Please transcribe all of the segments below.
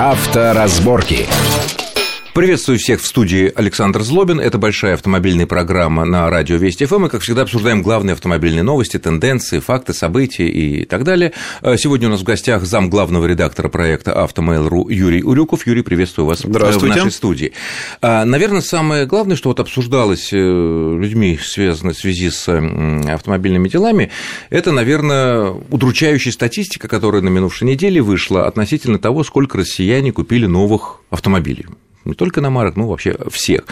Авторазборки. Приветствую всех в студии Александр Злобин. Это большая автомобильная программа на радио Вести ФМ. Мы, как всегда, обсуждаем главные автомобильные новости, тенденции, факты, события и так далее. Э, сегодня у нас в гостях зам главного редактора проекта «Автомейл.ру» Юрий Урюков. Юрий, приветствую вас в нашей студии. А, наверное, самое главное, что вот обсуждалось э, людьми, связано в связи с автомобильными делами, это, наверное, удручающая статистика, которая на минувшей неделе вышла относительно того, сколько россияне купили новых автомобилей не только на марок, но вообще всех.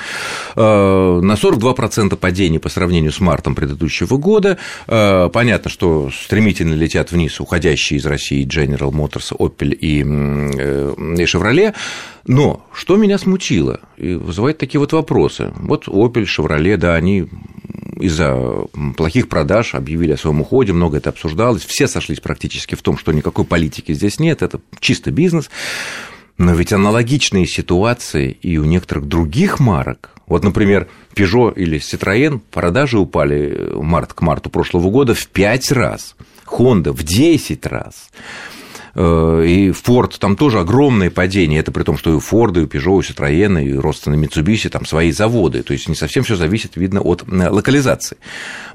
Э, на 42% падение по сравнению с мартом предыдущего года. Э, понятно, что стремительно летят вниз уходящие из России General Motors, Opel и Chevrolet. Но что меня смутило и вызывает такие вот вопросы. Вот Opel, Chevrolet, да, они из-за плохих продаж объявили о своем уходе, много это обсуждалось, все сошлись практически в том, что никакой политики здесь нет, это чисто бизнес. Но ведь аналогичные ситуации и у некоторых других марок. Вот, например, Peugeot или Citroën продажи упали март к марту прошлого года в 5 раз, Honda в 10 раз. Э, и Ford там тоже огромное падение, это при том, что и у и у Peugeot, и у Citroёn, и Ростона Mitsubishi там свои заводы, то есть не совсем все зависит, видно, от э, локализации.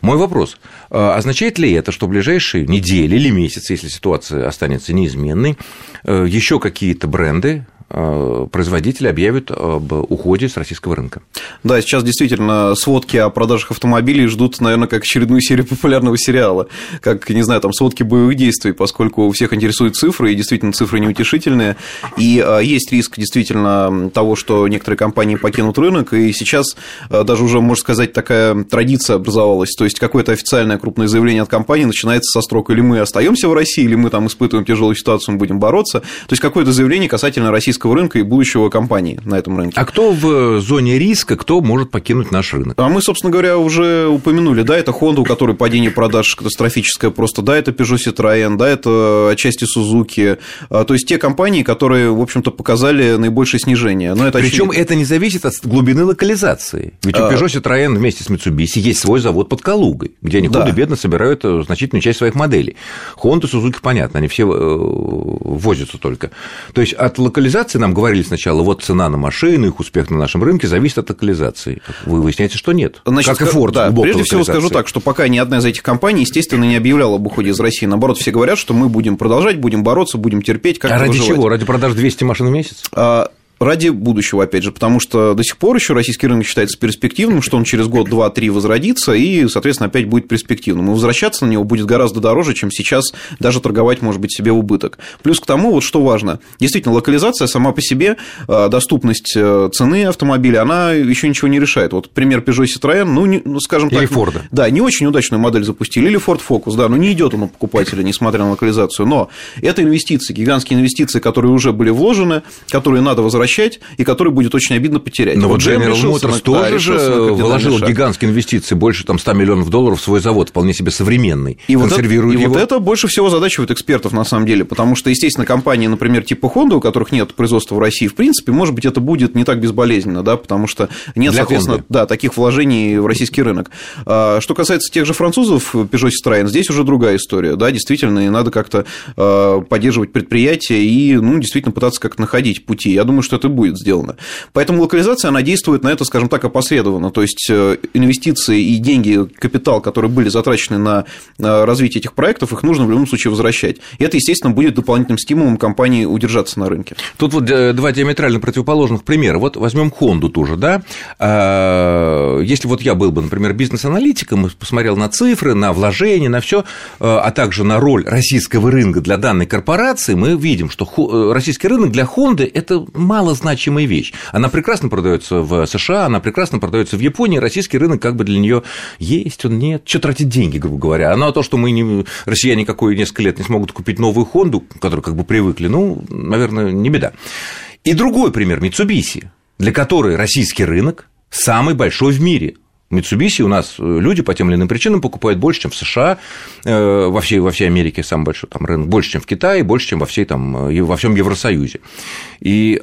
Мой вопрос, э, означает ли это, что в ближайшие недели или месяцы, если ситуация останется неизменной, еще какие-то бренды Э, производители объявят об уходе с российского рынка. Да, сейчас действительно сводки о продажах автомобилей ждут, наверное, как очередную серию популярного сериала, как, не знаю, там сводки боевых действий, поскольку у всех интересуют цифры, и действительно цифры неутешительные, и э, есть риск действительно того, что некоторые компании покинут рынок, и сейчас э, даже уже, можно сказать, такая традиция образовалась, то есть какое-то официальное крупное заявление от компании начинается со строк. Или мы остаемся в России, или мы там испытываем тяжелую ситуацию, мы будем бороться, то есть какое-то заявление касательно российского российского рынка и будущего компании на этом рынке. А кто в зоне риска, кто может покинуть наш рынок? А мы, собственно говоря, уже упомянули, да, это Honda, у которой падение продаж катастрофическое просто, да, это Peugeot Citroën, да, это отчасти Suzuki, а, то есть те компании, которые, в общем-то, показали наибольшее снижение. Но это Причем очевидно. это не зависит от глубины локализации. Ведь у а. Peugeot Citroën вместе с Mitsubishi есть свой завод под Калугой, где они да. худо-бедно собирают э, значительную часть своих моделей. Honda, Suzuki, понятно, они все э, возятся только. То есть от локализации нам говорили сначала, вот цена на машины, их успех на нашем рынке зависит от локализации. Вы выясняете, что нет. Значит, как и Ford. Да, прежде всего скажу так, что пока ни одна из этих компаний, естественно, не объявляла об уходе из России. Наоборот, все говорят, что мы будем продолжать, будем бороться, будем терпеть. Как а ради выживать. чего? Ради продаж 200 машин в месяц? А, ради будущего, опять же, потому что до сих пор еще российский рынок считается перспективным, что он через год, два, три возродится и, соответственно, опять будет перспективным. И возвращаться на него будет гораздо дороже, чем сейчас даже торговать, может быть, себе убыток. Плюс к тому, вот что важно, действительно, локализация сама по себе, э, доступность э, цены автомобиля, она еще ничего не решает. Вот пример Peugeot Citroën, ну, не, ну скажем или так... Или Ford. Да, не очень удачную модель запустили, или Ford Focus, да, но не идет он у покупателя, несмотря на локализацию. Но это инвестиции, гигантские инвестиции, которые уже были вложены, которые надо возвращать, и которые будет очень обидно потерять. Но вот General Motors тоже же вложил гигантские инвестиции, больше там 100 миллионов долларов в свой завод, вполне себе современный. И, вот это, и его. вот это больше всего задачивает экспертов на самом деле, потому что, естественно, компании, например, типа Honda, у которых нет производства в России, в принципе, может быть, это будет не так безболезненно, да, потому что нет, Для соответственно, Honda. да, таких вложений в российский рынок. А, что касается тех же французов, Peugeot Citroën, здесь уже другая история, да, действительно, и надо как-то а, поддерживать предприятия и, ну, действительно пытаться как-то находить пути. Я думаю, что это будет сделано. Поэтому локализация, она действует на это, скажем так, опосредованно. То есть э, инвестиции и деньги, капитал, которые были затрачены на развитие этих проектов, их нужно в любом случае возвращать. И это, естественно, будет дополнительным стимулом компании удержаться на рынке. Тут вот э, два диаметрально противоположных примера. Вот возьмем Хонду тоже, да. А, если вот я был бы, например, бизнес-аналитиком и посмотрел на цифры, на вложения, на все, э, а также на роль российского рынка для данной корпорации, мы видим, что российский рынок для Хонды – это малозначимая вещь. Она прекрасно продается в США, она прекрасно продается в Японии, российский рынок как бы для нее есть, он нет, что тратить деньги, грубо говоря. Ну, а то, что мы, не, россияне, какое несколько лет не смогут купить новую Хонду, к которой как бы привыкли, ну, наверное, не беда. И другой пример – Mitsubishi, для которой российский рынок самый большой в мире. Mitsubishi у нас люди по тем или иным причинам покупают больше, чем в США, э, во всей, во всей Америке самый большой там, рынок, больше, чем в Китае, больше, чем во, всей, там, во всем Евросоюзе. И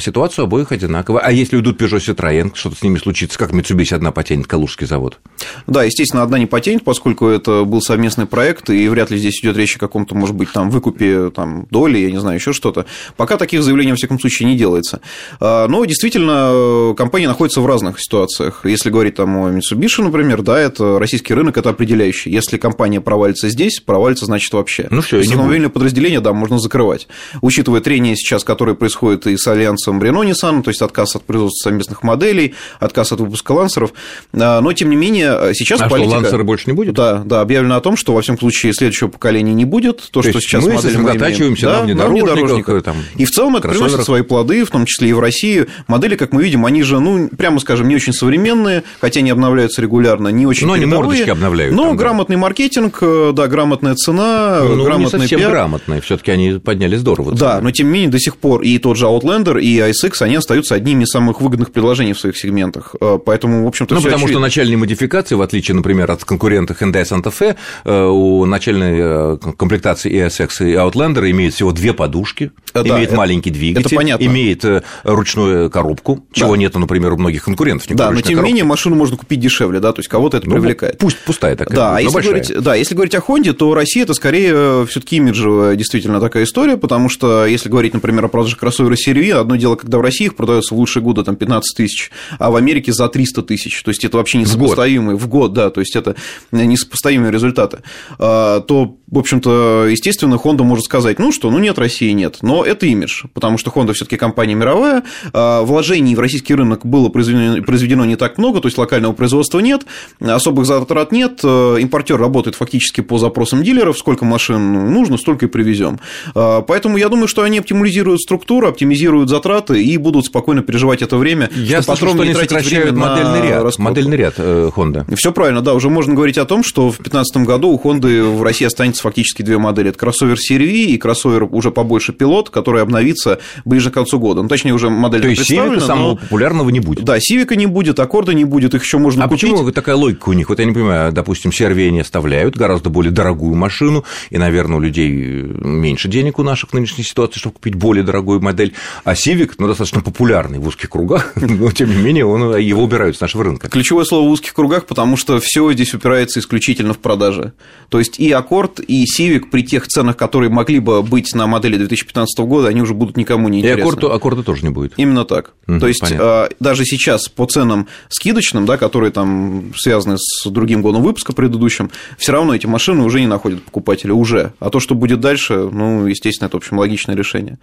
ситуация у обоих одинаковая. А если уйдут Peugeot Citroën, что-то с ними случится, как Mitsubishi одна потянет Калужский завод? Да, естественно, одна не потянет, поскольку это был совместный проект, и вряд ли здесь идет речь о каком-то, может быть, там выкупе там, доли, я не знаю, еще что-то. Пока таких заявлений, во всяком случае, не делается. А, но действительно, компания находится в разных ситуациях. Если говорить там о Mitsubishi, например, да, это российский рынок, это определяющий. Если компания провалится здесь, провалится, значит, вообще. Ну, все, Автомобильное подразделение, да, можно закрывать. Учитывая трение сейчас, которое происходит и с альянсом Renault Nissan, то есть отказ от производства совместных моделей, отказ от выпуска лансеров. А, но, тем не менее, сейчас а политика... что, лансеры больше не будет? Да, да, объявлено о том, что, во всяком случае, следующего поколения не будет. То, то что сейчас мы модели мы имеем, да, на внедорожниках. Там, и в целом это приносит свои плоды, в том числе и в России. Модели, как мы видим, они же, ну, прямо скажем, не очень современные, хотя они обновляются регулярно, не очень Но они мордочки обновляют. Но там, грамотный да. маркетинг, э, да, грамотная цена, ну, грамотный не совсем пиар. грамотные, все таки они подняли здорово. Да, но тем не менее до сих пор и тот же Outlander, и ISX, они остаются одними из самых выгодных предложений в своих сегментах. Э, поэтому, в общем-то, Ну, потому очевидно. что начальные модификации, в отличие, например, от конкурента Hyundai Santa Fe, э, у начальной комплектации ESX и Outlander имеет всего две подушки, да, имеет это, маленький двигатель, это понятно. имеет ручную коробку, чего да. нет, например, у многих конкурентов. Да, но тем не менее машину можно купить дешевле, да, то есть кого-то это ну, привлекает. Пусть пустая такая. Да, будет, а если говорить, да, если говорить о Honda, то Россия это скорее все-таки имиджевая действительно такая история, потому что если говорить, например, о продаже кроссовера серии, одно дело, когда в России их продается в лучшие годы там 15 тысяч, а в Америке за 300 тысяч, то есть это вообще несопоставимые в год, в год да, то есть это несопоставимые результаты, а, то, в общем-то, естественно, Honda может сказать, ну что, ну нет, России нет, но это имидж, потому что Honda все-таки компания мировая, а, вложений в российский рынок было произведено, произведено не так много, то есть локального производства нет, особых затрат нет, э, импортер работает фактически по запросам дилеров, сколько машин нужно, столько и привезем. А, поэтому я думаю, что они оптимизируют структуру, оптимизируют затраты и будут спокойно переживать это время. Я слышу, что они сокращают модельный ряд, раскрутку. модельный ряд э, Honda. Все правильно, да, уже можно говорить о том, что в 2015 году у Honda в России останется фактически две модели. Это кроссовер серии и кроссовер уже побольше пилот, который обновится ближе к концу года. Ну, точнее, уже модель То есть Civic самого популярного не будет? Да, Civic не будет, Аккорда не будет, их еще можно а купить. А почему такая логика у них? Вот я не понимаю, допустим, CRV они оставляют гораздо более дорогую машину, и, наверное, у людей меньше денег у наших в нынешней ситуации, чтобы купить более дорогую модель, а Civic, ну, достаточно популярный в узких кругах, но, тем не менее, он, его убирают с нашего рынка. Ключевое слово в узких кругах, потому что все здесь упирается исключительно в продажи. То есть и Аккорд, и Civic при тех ценах, которые могли бы быть на модели 2015 года, они уже будут никому не интересны. И Аккорда, Аккорда тоже не будет. Именно так. Mm-hmm, То есть понятно. даже сейчас по ценам скидочным, да, которые там связаны с другим годом выпуска предыдущим, все равно эти машины уже не находят покупателя уже. А то, что будет дальше, ну, естественно, это, в общем, логичное решение.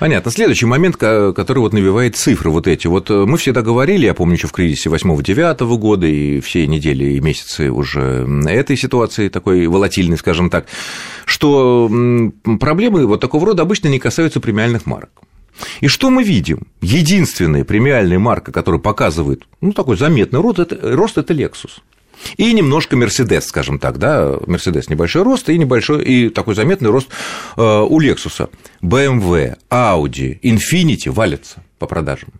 Понятно. Следующий момент, который вот навевает цифры вот эти. Вот э, мы всегда говорили, я помню, еще в кризисе 8-9 года и все недели и месяцы уже этой ситуации, такой волатильной, скажем так, что проблемы вот такого рода обычно не касаются премиальных марок. И что мы видим? Единственная премиальная марка, которая показывает ну, такой заметный рост, это, рост это Lexus. И немножко Мерседес, скажем так, да, Мерседес небольшой рост и небольшой, и такой заметный рост э, у Лексуса. BMW, Audi, Infiniti валятся по продажам.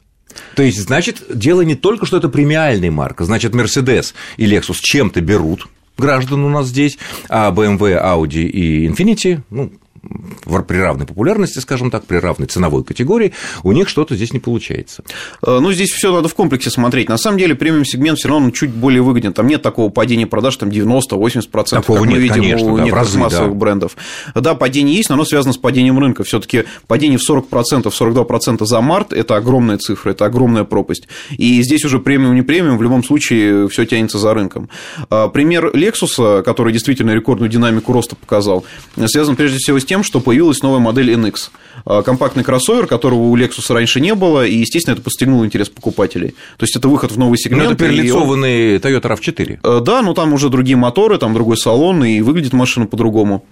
То есть, значит, дело не только, что это премиальная марка, значит, Мерседес и Lexus чем-то берут граждан у нас здесь, а BMW, Audi и Infiniti, ну, при равной популярности, скажем так, при равной ценовой категории, у них что-то здесь не получается. Э, ну, здесь все надо в комплексе смотреть. На самом деле, премиум сегмент все равно чуть более выгоден. Там нет такого падения продаж, там 90-80%, Такого как нет, мы видим конечно, у да, некоторых разы, массовых да. брендов. Да, падение есть, но оно связано с падением рынка. все таки падение в 40%, 42% за март – это огромная цифра, это огромная пропасть. И здесь уже премиум, не премиум, в любом случае все тянется за рынком. А, пример Lexus, который действительно рекордную динамику роста показал, связан прежде всего с тем, что появилась новая модель NX. А, компактный кроссовер, которого у Lexus раньше не было, и, естественно, это подстегнуло интерес покупателей. То есть это выход в новый сегмент. Ну, это перелицованный Toyota RAV4. Э, да, но там уже другие моторы, там другой салон, и выглядит машина по-другому.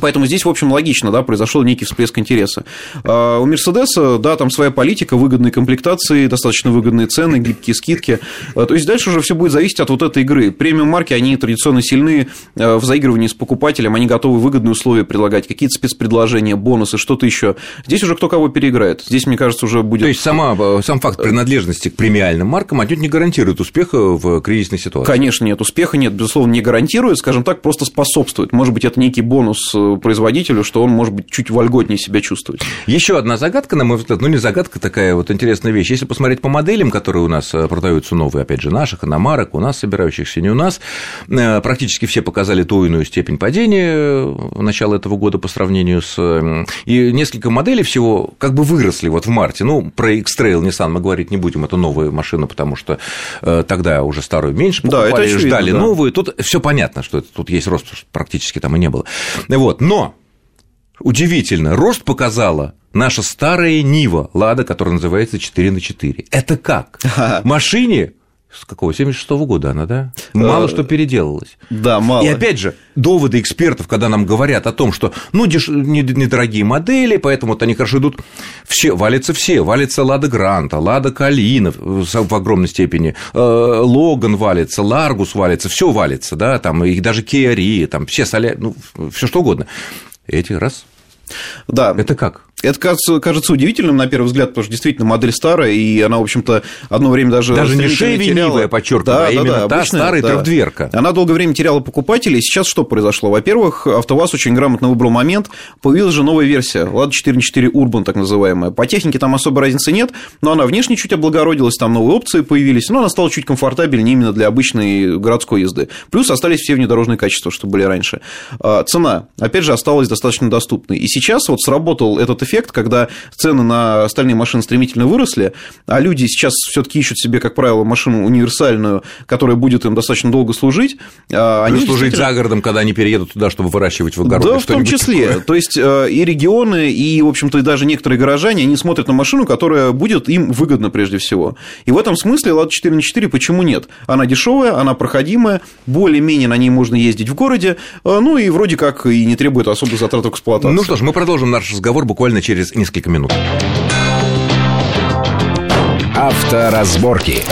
Поэтому здесь, в общем, логично, да, произошел некий всплеск интереса. А у Мерседеса, да, там своя политика, выгодные комплектации, достаточно выгодные цены, гибкие скидки. А, то есть дальше уже все будет зависеть от вот этой игры. Премиум марки, они традиционно сильны а, в заигрывании с покупателем, они готовы выгодные условия предлагать, какие-то спецпредложения, бонусы, что-то еще. Здесь уже кто кого переиграет. Здесь, мне кажется, уже будет. То есть сама, сам факт принадлежности к премиальным маркам отнюдь не гарантирует успеха в кризисной ситуации. Конечно, нет, успеха нет, безусловно, не гарантирует, скажем так, просто способствует. Может быть, это некий бонус производителю, что он может быть чуть вольготнее себя чувствовать. Еще одна загадка, на мой взгляд, ну не загадка, такая вот интересная вещь. Если посмотреть по моделям, которые у нас э, продаются новые, опять же, наших, иномарок, у нас собирающихся, не у нас, э, практически все показали ту иную степень падения э, в начале этого года по сравнению с... И несколько моделей всего как бы выросли вот в марте. Ну, про X-Trail Nissan мы говорить не будем, это новая машина, потому что тогда уже старую меньше покупали, да, это очевидно, ждали да. новую. Тут все понятно, что тут есть рост, практически там и не было. Вот, но удивительно, рост показала наша старая Нива, Лада, которая называется 4 на 4. Это как? Машине с какого, 76 -го года она, да? Мало э, что переделалось. Да, мало. И опять же, доводы экспертов, когда нам говорят о том, что, ну, деш... недорогие модели, поэтому вот они хорошо идут, все, валятся все, валится Лада Гранта, Лада Калина в огромной степени, э, Логан валится, Ларгус валится, все валится, да, там, и даже Rio, там, все соля, ну, все что угодно. Эти раз. Да. Это как? Это кажется, кажется удивительным на первый взгляд, потому что действительно модель старая, и она, в общем-то, одно время даже... Даже не Chevy теряла... я подчеркиваю, да, а именно да, та обычная, старая да. трехдверка. Она долгое время теряла покупателей. Сейчас что произошло? Во-первых, АвтоВАЗ очень грамотно выбрал момент. Появилась же новая версия, Lada 4.4 Urban, так называемая. По технике там особой разницы нет, но она внешне чуть облагородилась, там новые опции появились, но она стала чуть комфортабельнее именно для обычной городской езды. Плюс остались все внедорожные качества, что были раньше. А, цена, опять же, осталась достаточно доступной. И сейчас вот сработал этот эффект, когда цены на остальные машины стремительно выросли, а люди сейчас все-таки ищут себе, как правило, машину универсальную, которая будет им достаточно долго служить. А они служить действительно... за городом, когда они переедут туда, чтобы выращивать в огороде. Да, в том числе. Такое. То есть э, и регионы, и, в общем-то, и даже некоторые горожане, они смотрят на машину, которая будет им выгодна прежде всего. И в этом смысле Lada 4 на 4 почему нет? Она дешевая, она проходимая, более-менее на ней можно ездить в городе, э, ну и вроде как и не требует особых затрат в эксплуатации. Ну что ж, мы продолжим наш разговор буквально через несколько минут. Авторазборки.